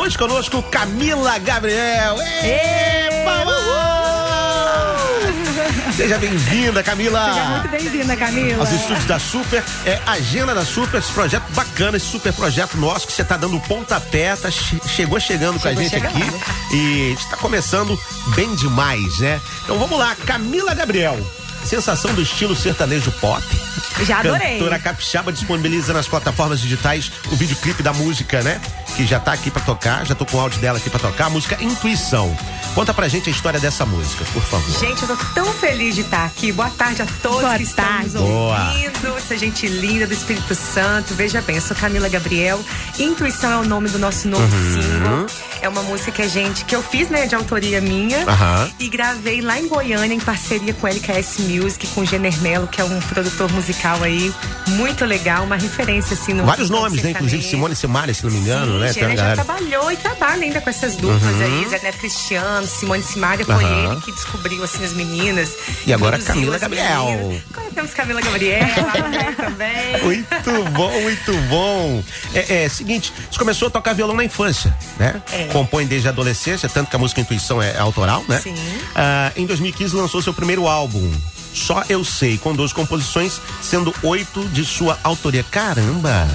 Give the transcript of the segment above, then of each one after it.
Hoje conosco Camila Gabriel. Epa! Seja bem-vinda, Camila. Seja muito bem-vinda, Camila. Aos estúdios da Super, é Agenda da Super, esse projeto bacana, esse super projeto nosso que você tá dando pontapé, tá, che chegou chegando chegou com a gente chegando. aqui e está começando bem demais, né? Então vamos lá, Camila Gabriel. Sensação do estilo sertanejo pop. Já adorei. Cantora Capixaba disponibiliza nas plataformas digitais o videoclipe da música, né? Que já tá aqui para tocar, já tô com o áudio dela aqui para tocar, a música Intuição. Conta pra gente a história dessa música, por favor. Gente, eu tô tão feliz de estar aqui. Boa tarde a todos Boa que tarde. estão nos ouvindo. Essa gente linda do Espírito Santo. Veja bem, eu sou Camila Gabriel. Intuição é o nome do nosso novo uhum. single. É uma música que a gente, que eu fiz, né, de autoria minha. Uhum. E gravei lá em Goiânia, em parceria com LKS Music, com o Jenner Mello, que é um produtor musical aí muito legal, uma referência assim no. Vários nomes, né? Inclusive Simone Simaria, se não me engano, Sim, né? Jenner já trabalhou e trabalha ainda com essas duplas uhum. aí, Zé Neto Cristiano, Simone Simaria, foi uhum. ele que descobriu assim as meninas. E agora Camila Gabriel. Agora temos Camila Gabriel também. Muito bom, muito bom. É, é, seguinte, você começou a tocar violão na infância, né? É. Compõe desde a adolescência, tanto que a música Intuição é autoral, né? Sim. Ah, em 2015 lançou seu primeiro álbum. Só Eu Sei, com 12 composições, sendo oito de sua autoria. Caramba!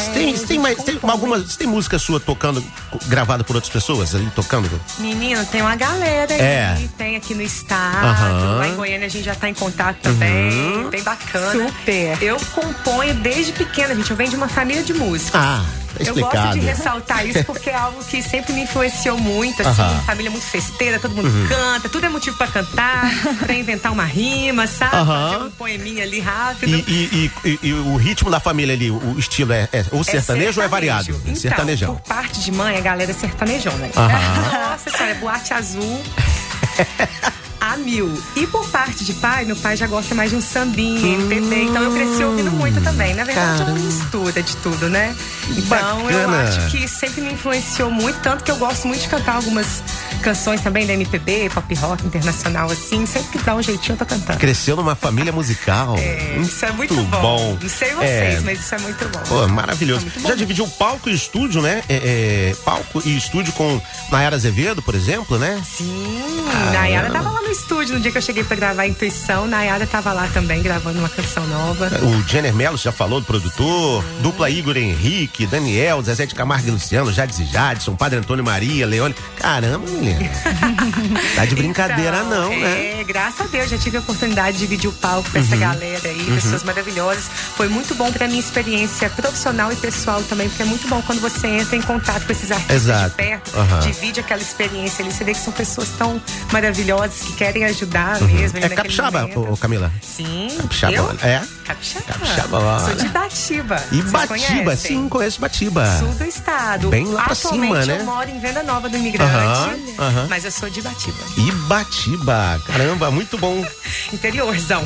Você tem, tem, mais, tem alguma. Você tem música sua tocando, gravada por outras pessoas ali tocando? Menino, tem uma galera aí. É. Tem aqui no estado. Aham. Lá em Goiânia a gente já tá em contato também. Uhum. Bem bacana. Super. Eu componho desde pequena, gente. Eu venho de uma família de músicos. Ah, tá Eu gosto de ressaltar isso porque é algo que sempre me influenciou muito, assim, Aham. família muito festeira, todo mundo canta, tudo é motivo pra cantar, pra inventar uma rima, sabe? Fazer um poeminha ali rápido. E, e- e- e- e o ritmo da família ali, o estilo é, é ou sertanejo ou é variado? Então, Sertanejão. por parte de mãe, a galera é sertanejona. Aham. Nossa senhora, é boate azul. A mil. E por parte de pai, meu pai já gosta mais de um sambinha, MPB. Então eu cresci ouvindo muito também. Na verdade, é uma mistura de tudo, né? Então eu Bacana. acho que sempre me influenciou muito, tanto que eu gosto muito de cantar algumas canções também da MPB, pop rock internacional, assim. Sempre que dá um jeitinho, eu tô cantando. Cresceu numa família musical. É, isso é muito bom. Não sei vocês, É. mas isso é muito bom. Pô, maravilhoso. É muito bom. Já dividiu palco e estúdio, né? É, é, palco e estúdio com Nayara Azevedo, por exemplo, né? Sim, Ah. Nayara tava lá no estúdio no dia que eu cheguei pra gravar a Intuição. Nayara tava lá também gravando uma canção nova. O Jenner você já falou do produtor, dupla Igor Henrique, Daniel, Zezé de Camargo e Luciano, e Jadson, Padre Antônio Maria, Leone. Caramba, menina. tá de brincadeira Então, não, é, né? graças a Deus, já tive a oportunidade de dividir o palco com essa Uhum. galera aí, pessoas maravilhosas. Foi muito bom pra minha experiência profissional e pessoal também, porque é muito bom quando você entra em contato com esses artistas Exato. de perto, Aham. divide aquela experiência ali, você vê que são pessoas tão maravilhosas que querem ajudar mesmo. ali É capixaba, ô, Camila? Sim. Capixaba, eu? é? Capixaba. Capixaba. Sou de Batiba. E Vocês Batiba, conhecem? sim, conheço Batiba. Sul do estado. Bem lá pra Atualmente cima, né? eu moro em Venda Nova do Imigrante, Aham, aham. mas eu sou de Batiba. Ibatiba, caramba, muito bom. Interiorzão.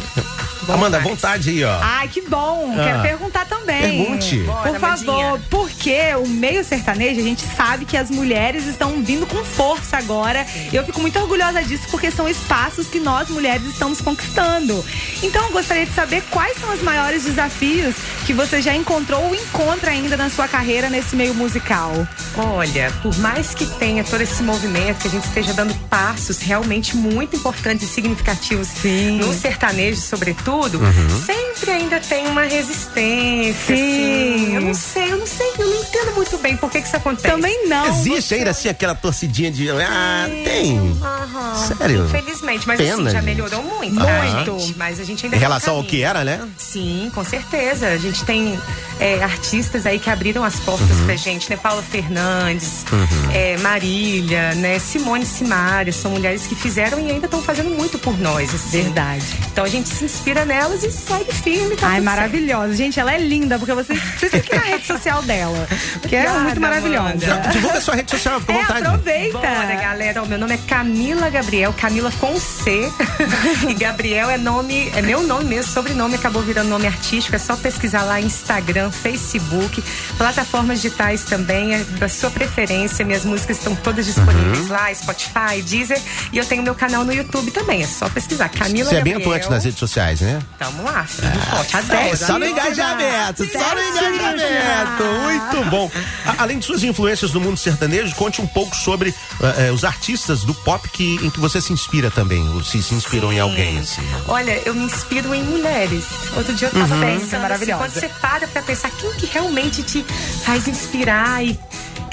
Bom Amanda, à demais. vontade aí, ó. Ai, que bom. Ah. Quero perguntar também. Pergunte. Bora, Por favor, Amandinha. porque o meio sertanejo, a gente sabe que as mulheres estão vindo com força agora. E eu fico muito orgulhosa disso, porque são espaços que nós mulheres estamos conquistando. Então, eu gostaria de saber quais são os maiores desafios que você já encontrou ou encontra ainda na sua carreira nesse meio musical. Olha, por mais que tenha todo esse movimento, que a gente esteja dando passos realmente muito importantes e significativos Sim. no sertanejo, sobretudo, sempre ainda tem uma resistência. Sim. assim. Eu não sei, eu não sei, eu não entendo muito bem por que, que isso acontece. Também não. Existe ainda assim aquela torcidinha de. Ah, tem. Aham. Sério? Infelizmente, mas Pena, assim, já gente. melhorou muito. tá, Muito. gente? Mas a gente ainda Em relação ao que era, né? Sim, com certeza. A gente tem é, artistas aí que abriram as portas Uhum. pra gente, né? Paula Fernandes, é, Marília, né? Simone Simaria. Visionárias, são mulheres que fizeram e ainda estão fazendo muito por nós. Assim. Verdade. Então a gente se inspira nelas e segue firme. Tá Ai, maravilhosa. Gente, ela é linda, porque vocês, vocês têm que ir na rede social dela. Que é muito maravilhosa. Amanda. Divulga sua rede social, fica à É, vontade. aproveita. Bora, galera. O meu nome é Camila Gabriel, Camila com C. e Gabriel é nome, é meu nome mesmo, sobrenome acabou virando nome artístico. É só pesquisar lá Instagram, Facebook, plataformas digitais também, é da sua preferência. Minhas músicas estão todas disponíveis lá, Spotify, Deezer. E eu tenho meu canal no YouTube também. É só pesquisar. Camila Você é bem atuante nas redes sociais, né? Tamo lá, firme e forte. Adoro. Só no engajamento, só no engajamento. Muito bom. A- além de suas influências no mundo sertanejo, conte um pouco sobre eh, eh, os artistas do pop que, em que você se inspira também, ou se se inspirou em alguém, assim. Olha, eu me inspiro em mulheres. Outro dia eu tava pensando assim, maravilhosa. quando você para pra pensar quem que realmente te faz inspirar e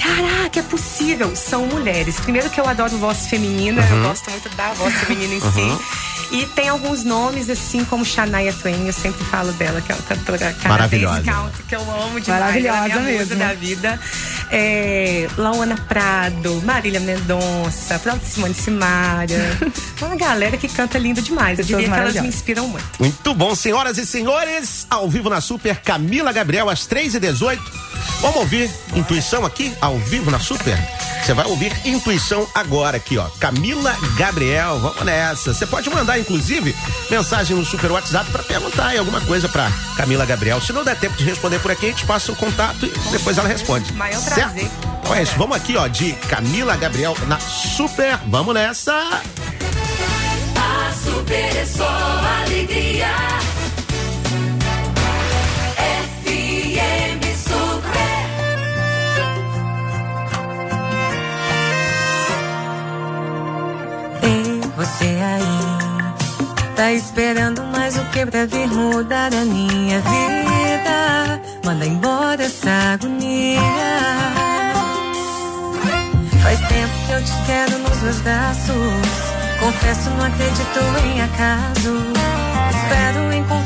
caraca, é possível, são mulheres. Primeiro que eu adoro voz feminina, eu gosto muito da voz feminina em si. E tem alguns nomes, assim, como Shania Twain, eu sempre falo dela, que é uma cantora Maravilhosa. canadense country, que eu amo demais. Maravilhosa ela é a minha musa mesmo. da vida. É, Lauana Prado, Marília Mendonça, própria Simone Simaria. uma galera que canta lindo demais. Eu diria que elas me inspiram muito. Muito bom, senhoras e senhores, ao vivo na Super, Camila Gabriel, às 3h18. Vamos ouvir Intuição aqui, ao vivo na Super? Você vai ouvir Intuição agora aqui, ó. Camila Gabriel, vamos nessa. Você pode mandar, inclusive, mensagem no Super WhatsApp pra perguntar aí alguma coisa pra Camila Gabriel. Se não der tempo de responder por aqui, a gente passa o contato e depois ela responde. Maior Certo? prazer. Então é isso, vamos aqui, ó, de Camila Gabriel na Super. Vamos nessa. A super é só alegria. Que pra vir mudar a minha vida? Manda embora essa agonia. Faz tempo que eu te quero nos meus braços. Confesso, não acredito em acaso. Espero encontrar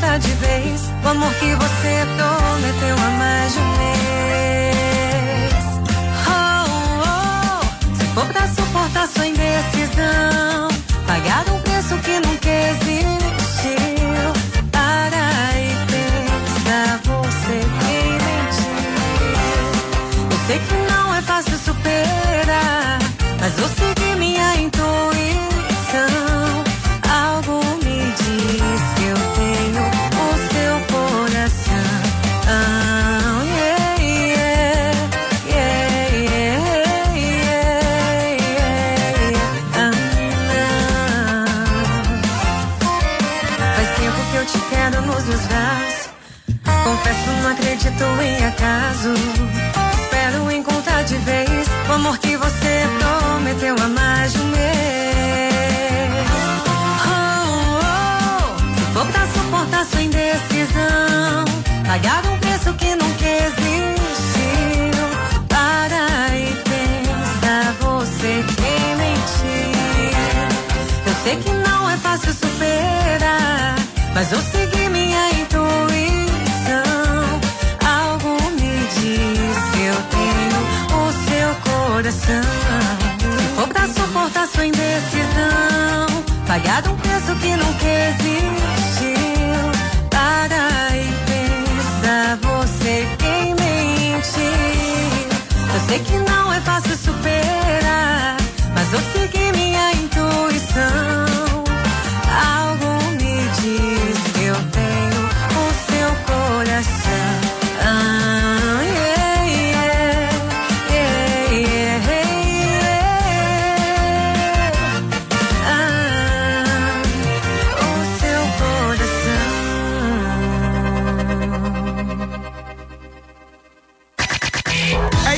pagar um preço que nunca existiu. Para e pensa, você quem mentiu. Eu sei que não é fácil superar, mas eu segui minha intuição. Algo me diz que eu tenho o seu coração. For pra suportar sua indecisão, pagar um preço que nunca existiu. Sei que não é fácil superar,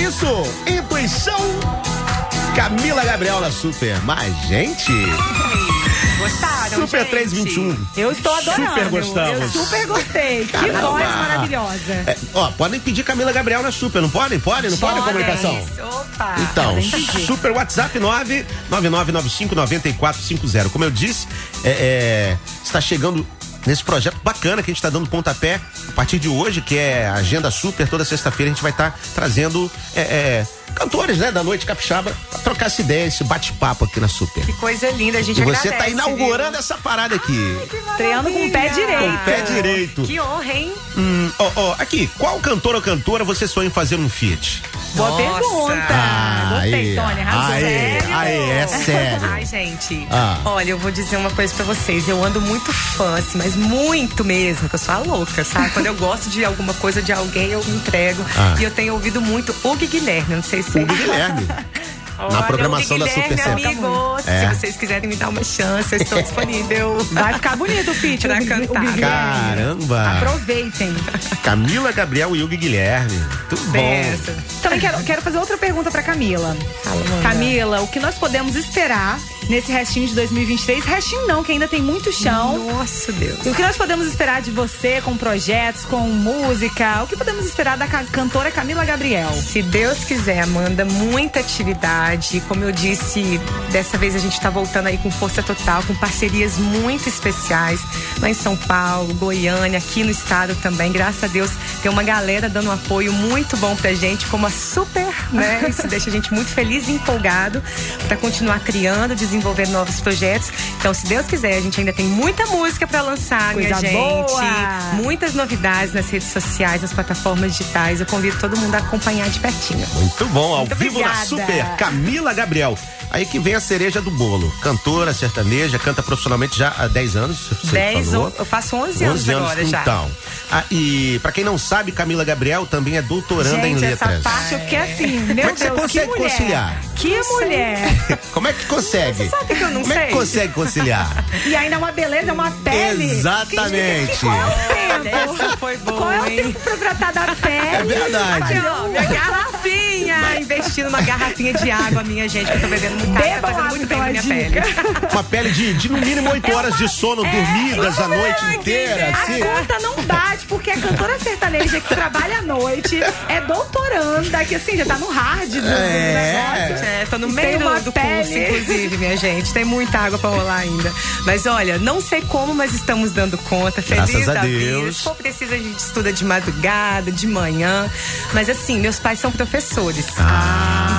isso, Intuição. Camila Gabriel na Super. Mas, gente, Gostaram, Super gente? 321. Eu estou adorando. Super gostamos. Eu super gostei. Que Caramba. voz maravilhosa. É, ó, podem pedir Camila Gabriel na Super, não podem? Podem? Não podem, comunicação? Opa! Então, super WhatsApp 999959450. Como eu disse, é, é, está chegando nesse projeto bacana que a gente está dando pontapé a partir de hoje, que é a Agenda Super. Toda sexta-feira a gente vai estar trazendo é, é, cantores né, da noite capixaba pra trocar essa ideia, esse bate-papo aqui na Super. Que coisa linda, a gente E você agradece, tá inaugurando viu? essa parada aqui. Estreando com o pé direito. Com o pé direito. Que honra, hein? Hum, ó, ó, aqui, qual cantor ou cantora você sonha em fazer um feat? Boa Nossa. pergunta. Gostei, Tony. Arrasou. Aê, Sério? aê, é sério. Ai, gente. Ah. Olha, eu vou dizer uma coisa pra vocês. Eu ando muito fã, assim, mas muito mesmo, que eu sou a louca, sabe? Quando eu gosto de alguma coisa de alguém, eu me entrego. Ah. E eu tenho ouvido muito o Guilherme, não sei se Hugo Guilherme. Olha, programação da Super Sempre. amigos, É. se vocês quiserem me dar uma chance, eu estou disponível. Vai ficar bonito o feat. Pra o cantar. Caramba. Aproveitem. Camila Gabriel e Hugo Guilherme. Tudo bom. Também quero, quero fazer outra pergunta pra Camila. Fala. Camila, o que nós podemos esperar nesse restinho de 2023? Restinho não, que ainda tem muito chão. Nossa, Deus. E o que nós podemos esperar de você com projetos, com música? O que podemos esperar da ca- cantora Camila Gabriel? Se Deus quiser, Amanda, muita atividade. Como eu disse, dessa vez a gente está voltando aí com força total, com parcerias muito especiais lá em São Paulo, Goiânia, aqui no estado também. Graças a Deus tem uma galera dando um apoio muito bom pra gente, como a Super, né? Isso deixa a gente muito feliz e empolgado para continuar criando, desenvolver novos projetos. Então, se Deus quiser, a gente ainda tem muita música para lançar, Coisa minha gente. Boa. Muitas novidades nas redes sociais, nas plataformas digitais. Eu convido todo mundo a acompanhar de pertinho. Muito bom, ao muito vivo obrigada. na Super, Camila Gabriel. Aí que vem a cereja do bolo. Cantora sertaneja, canta profissionalmente já há 10 anos. 10 fiz, on, eu faço 11 anos, 11 anos agora então. já. Então, ah, e para quem não sabe, Camila Gabriel também é doutoranda Gente, em letras. Essa parte eu fiquei assim, meu Como é que Deus, você consegue que conciliar? Que mulher! Como é que consegue? Você sabe que eu não Como sei. Como é que consegue conciliar? e ainda uma beleza, uma pele. Exatamente. Que, que, qual é o tempo? Essa foi boa, Qual é o tempo hein? pra tratar da é pele? É verdade. Aqui, ó, minha garrafinha. Investindo numa garrafinha de água, minha gente, que eu tô bebendo muito água, tá fazendo água, muito bem então, pra a minha dica. pele. Uma pele de, de no mínimo 8 horas de sono dormidas a noite inteira, assim. A conta não bate, porque a cantora sertaneja que trabalha à noite é doutoranda, que assim, já tá no hard do, do É. negócio. É, tô no E meio do, do pele. curso, inclusive, minha gente. Tem muita água pra rolar ainda. Mas olha, não sei como, mas estamos dando conta. Feliz Graças a da vida. Deus. Se for preciso, a gente estuda de madrugada, de manhã. Mas assim, meus pais são professores.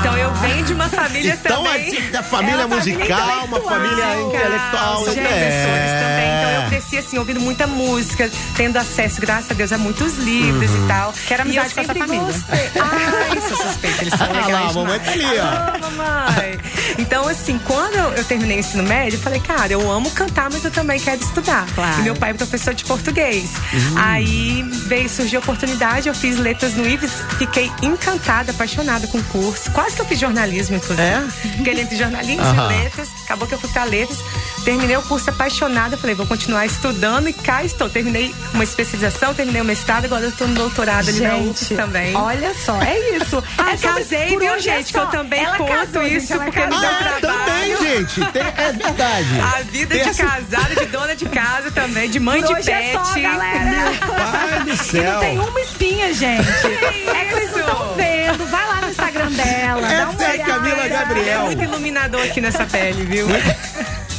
Então eu venho de uma família Ah. Então, também. assim, da família É uma família musical, uma família intelectual. São é. professores também. Então eu cresci assim, ouvindo muita música, tendo acesso, graças a Deus, a muitos livros Uhum. e tal. Quero e eu amizade com essa família. gostei. Ai, sou suspeita, eles são Ah legais lá, a mamãe tá ali, ó. Ah, mamãe. Então, assim, quando eu, terminei o ensino médio, eu falei, cara, eu amo cantar, mas eu também quero estudar. Claro. E meu pai é professor de português. Uhum. Aí veio, surgiu a oportunidade, eu fiz letras no IVES, fiquei encantada, apaixonada com o curso. Quase que eu fiz jornalismo, inclusive. É? Fiquei entre jornalismo Aham. e letras. Acabou que eu fui pra letras. Terminei o curso apaixonada. Falei, vou continuar estudando e cá estou. Terminei uma especialização, terminei o mestrado, agora eu tô no doutorado ali na UFS também. olha só, é isso. Ah, é sobre- casei, viu, é gente? Que eu também Ela conto casou, gente, isso ela porque meu Ah, também, gente. Tem- é verdade. A vida Tem de essa- casada, de dona de casa também, de mãe Por de hoje pet. é só, galera. Pai do E céu. não tem uma espinha, gente. é que vocês não estão vendo. Vai lá no Instagram dela. dá uma Essa é a olhada. Camila É Gabriel. muito iluminador aqui nessa pele, viu?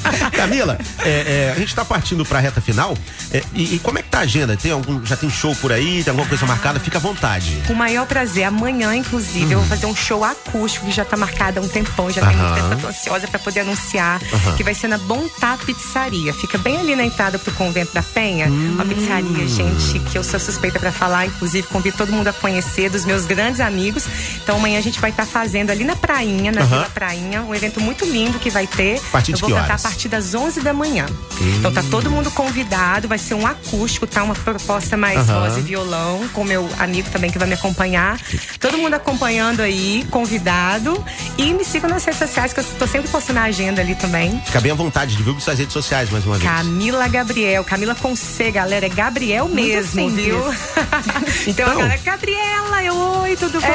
Camila, é, é, a gente tá partindo pra reta final. é, e, e como é que tá a agenda? Tem algum, já tem show por aí? Tem alguma coisa marcada? Fica à vontade. Com o maior prazer. Amanhã, inclusive, eu vou fazer um show acústico que já tá marcado há um tempão, já tem Aham. muito tempo, eu tô ansiosa pra poder anunciar, Aham. que vai ser na Bontá Pizzaria. Fica bem ali na entrada pro Convento da Penha. Uma pizzaria, gente, que eu sou suspeita pra falar, inclusive convido todo mundo a conhecer, dos meus grandes amigos. Então amanhã a gente vai estar fazendo ali na Prainha, na Aham. Vila Prainha, um evento muito lindo que vai ter. A partir eu de vou que horas? A partir das 11 da manhã. Então tá todo mundo convidado, vai ser um acústico, tá? Uma proposta mais voz e violão, com meu amigo também que vai me acompanhar. Todo mundo acompanhando aí, convidado. E me sigam nas redes sociais, que eu tô sempre postando a agenda ali também. Fica bem à vontade, divulgue suas redes sociais mais uma vez. Camila Gabriel, Camila com C, galera, é Gabriel mesmo, simples. viu? então, Então. a galera, Gabriela, eu, oi, tudo bom?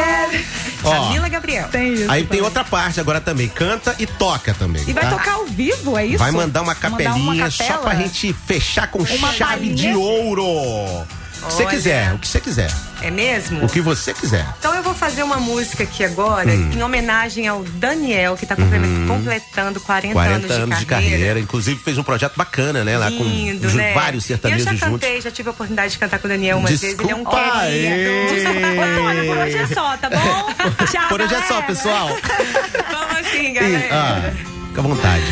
Ó. Camila Gabriel. Tem isso. Aí tem também. outra parte agora também. Canta e toca também. E vai tá? tocar ao vivo, é isso? Vai mandar uma Mandar capelinha uma só pra gente fechar com Uma chave de ouro. O que você quiser, o que você quiser. É mesmo? O que você quiser. Então eu vou fazer uma música aqui agora Hum. em homenagem ao Daniel, que tá comple- completando 40, 40 anos, anos de carreira. Inclusive fez um projeto bacana, né? Lá Lindo, com né? vários sertanejos Eu já juntos. cantei, já tive a oportunidade de cantar com o Daniel umas vezes. Ele é um Desculpa querido. Ô, Tônia, por hoje é só, tá bom? Tchau, Por hoje é só, galera. pessoal. Vamos assim, E- galera. ah, fica à vontade.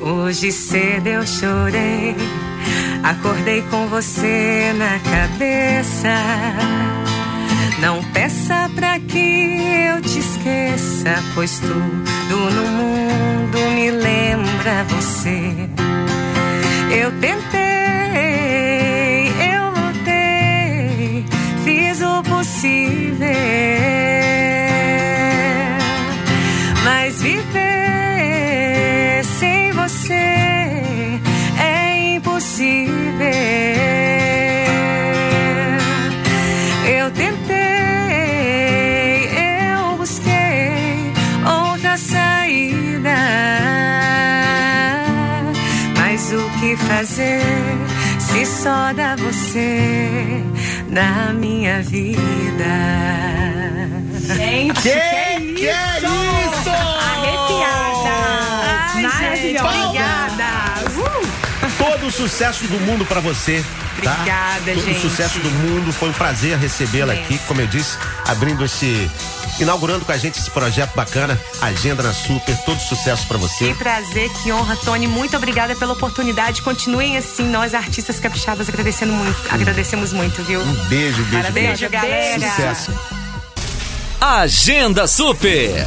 Hoje cedo eu chorei, acordei com você na cabeça. Não peça pra que eu te esqueça, pois tudo no mundo me lembra você. Eu tentei, eu lutei, fiz o possível. Fazer se só dá você na minha vida? Gente, Que, que, que é isso? Arrepiada. Ai, gente, Maravilhosa. obrigada. Todo o sucesso do mundo pra você. Tá? Obrigada, Todo o gente. sucesso do mundo. Foi um prazer recebê-la aqui, como eu disse, abrindo esse. Inaugurando com a gente esse projeto bacana, Agenda na Super. Todo sucesso pra você. Que prazer, que honra, Tony. Muito obrigada pela oportunidade. Continuem assim, nós artistas capixabas agradecendo muito, agradecemos muito, viu? Um beijo, beijo, Beijo, beijo. galera. Sucesso. Agenda Super.